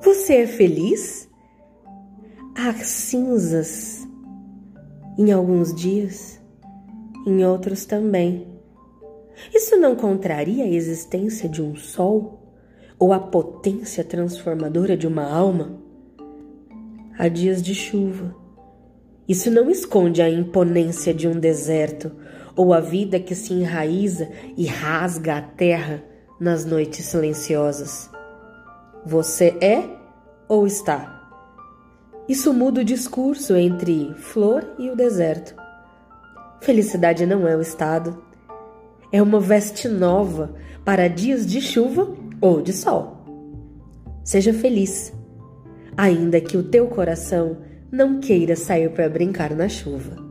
Você é feliz? Há cinzas em alguns dias, em outros também. Isso não contraria a existência de um sol ou a potência transformadora de uma alma? Há dias de chuva. Isso não esconde a imponência de um deserto ou a vida que se enraiza e rasga a terra nas noites silenciosas. Você é ou está? Isso muda o discurso entre flor e o deserto. Felicidade não é o estado, é uma veste nova para dias de chuva ou de sol. Seja feliz, ainda que o teu coração não queira sair para brincar na chuva.